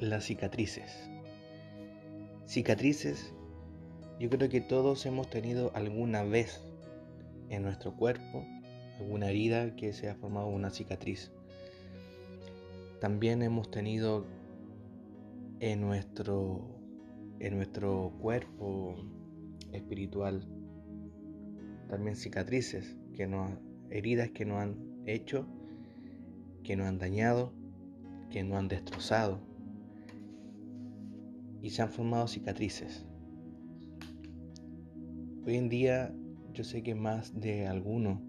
las cicatrices. Cicatrices, yo creo que todos hemos tenido alguna vez en nuestro cuerpo alguna herida que se ha formado una cicatriz. También hemos tenido en nuestro, en nuestro cuerpo espiritual también cicatrices, que nos, heridas que nos han hecho, que nos han dañado, que nos han destrozado y se han formado cicatrices. Hoy en día yo sé que más de algunos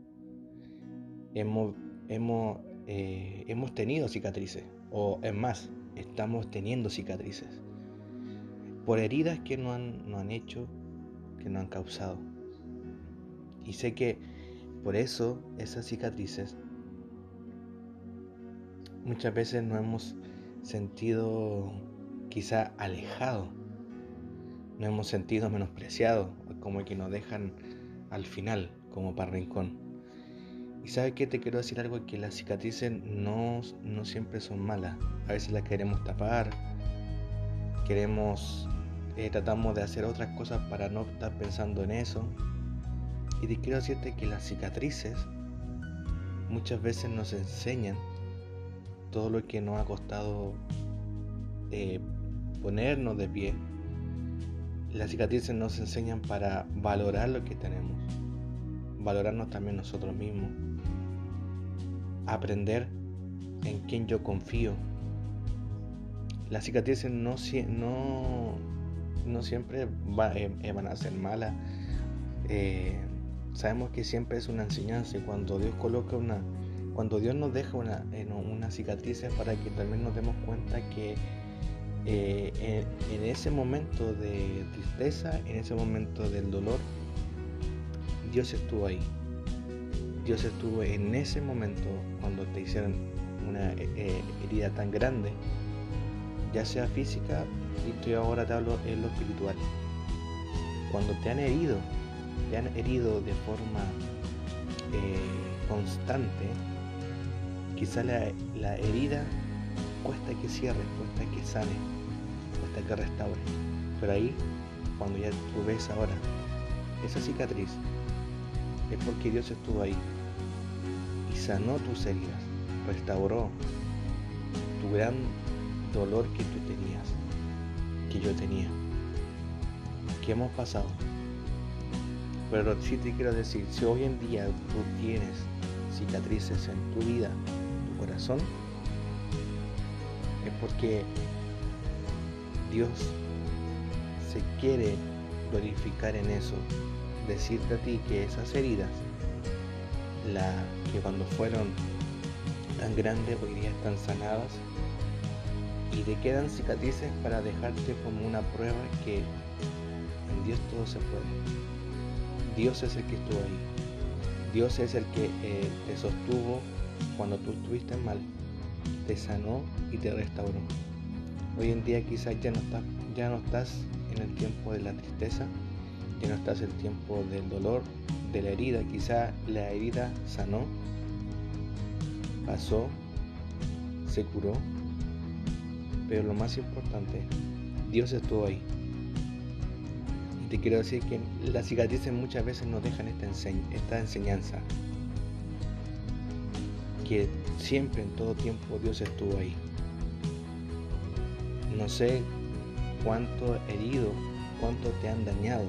hemos, hemos, eh, hemos tenido cicatrices, o es más, estamos teniendo cicatrices, por heridas que nos han, han hecho, que nos han causado. Y sé que por eso esas cicatrices muchas veces nos hemos sentido quizá alejado, nos hemos sentido menospreciados, como que nos dejan al final, como para rincón. Y sabes que te quiero decir algo, que las cicatrices no, no siempre son malas, a veces las queremos tapar, queremos, eh, tratamos de hacer otras cosas para no estar pensando en eso. Y te quiero decirte que las cicatrices muchas veces nos enseñan todo lo que nos ha costado eh, ponernos de pie. Las cicatrices nos enseñan para valorar lo que tenemos, valorarnos también nosotros mismos, aprender en quién yo confío. Las cicatrices no, siempre eh, eh, van a ser malas. Eh, sabemos que siempre es una enseñanza y cuando Dios coloca una, cuando Dios nos deja una, una cicatriz es para que también nos demos cuenta que eh, en, ese momento de tristeza, en ese momento del dolor, Dios estuvo ahí. Dios estuvo en ese momento cuando te hicieron una eh, eh, herida tan grande, ya sea física, y yo ahora te hablo en lo espiritual. Cuando te han herido, te han herido de forma constante, quizá la, la herida cuesta que cierre, cuesta que sane hasta que restaure. Pero ahí, cuando ya tú ves ahora esa cicatriz, es porque Dios estuvo ahí y sanó tus heridas, restauró tu gran dolor que tú tenías, que yo tenía, que hemos pasado. Pero sí te quiero decir, si hoy en día tú tienes cicatrices en tu vida, en tu corazón, es porque Dios se quiere glorificar en eso, decirte a ti que esas heridas, la, que cuando fueron tan grandes hoy día están sanadas y te quedan cicatrices para dejarte como una prueba que en Dios todo se puede. Dios es el que estuvo ahí. Dios es el que eh, te sostuvo cuando tú estuviste mal, te sanó y te restauró. Hoy en día quizás ya no estás, ya no estás en el tiempo de la tristeza, ya no estás en el tiempo del dolor, de la herida. Quizá la herida sanó, pasó, se curó, pero lo más importante, Dios estuvo ahí. Y te quiero decir que las cicatrices muchas veces nos dejan esta enseñanza, que siempre en todo tiempo Dios estuvo ahí. No sé cuánto herido, cuánto te han dañado.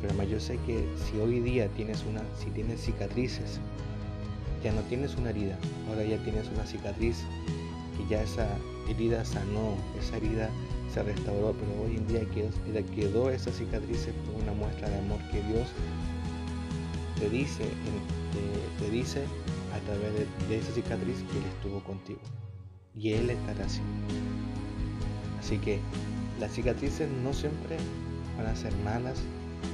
Pero además yo sé que si hoy día tienes una, si tienes cicatrices, ya no tienes una herida, ahora ya tienes una cicatriz que ya esa herida sanó, esa herida se restauró, pero hoy en día quedó, quedó esa cicatriz por una muestra de amor que Dios te dice, te, dice a través de, de esa cicatriz que Él estuvo contigo y Él estará así. Así que las cicatrices no siempre van a ser malas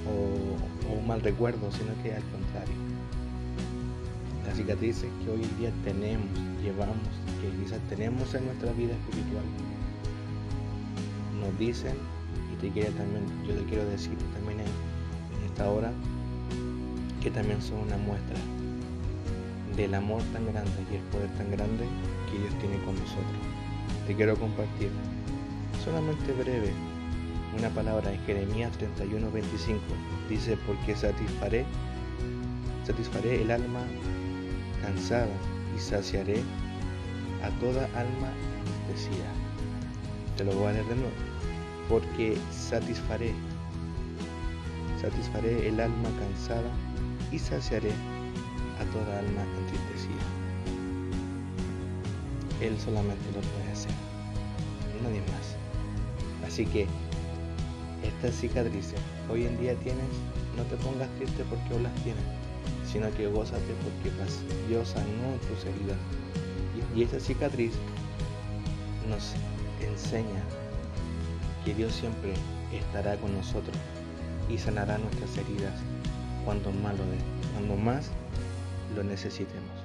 o, un mal recuerdo, sino que al contrario. Las cicatrices que hoy en día tenemos, llevamos, que quizás tenemos en nuestra vida espiritual, nos dicen, y te quiero también, yo te quiero decir también en esta hora, que también son una muestra del amor tan grande y el poder tan grande que Dios tiene con nosotros. te quiero compartir solamente breve una palabra en Jeremías 31:25. Dice, porque satisfaré, satisfaré el alma cansada y saciaré a toda alma entristecida. Te lo voy a leer de nuevo. Porque satisfaré, satisfaré el alma cansada y saciaré a toda alma entristecida. Él solamente lo puede hacer, nadie más. Así que estas cicatrices hoy en día tienes, no te pongas triste porque hoy las tienes, sino que gózate porque Dios sanó tus heridas. Y, y esta cicatriz nos enseña que Dios siempre estará con nosotros y sanará nuestras heridas cuando más lo, cuando más lo necesitemos.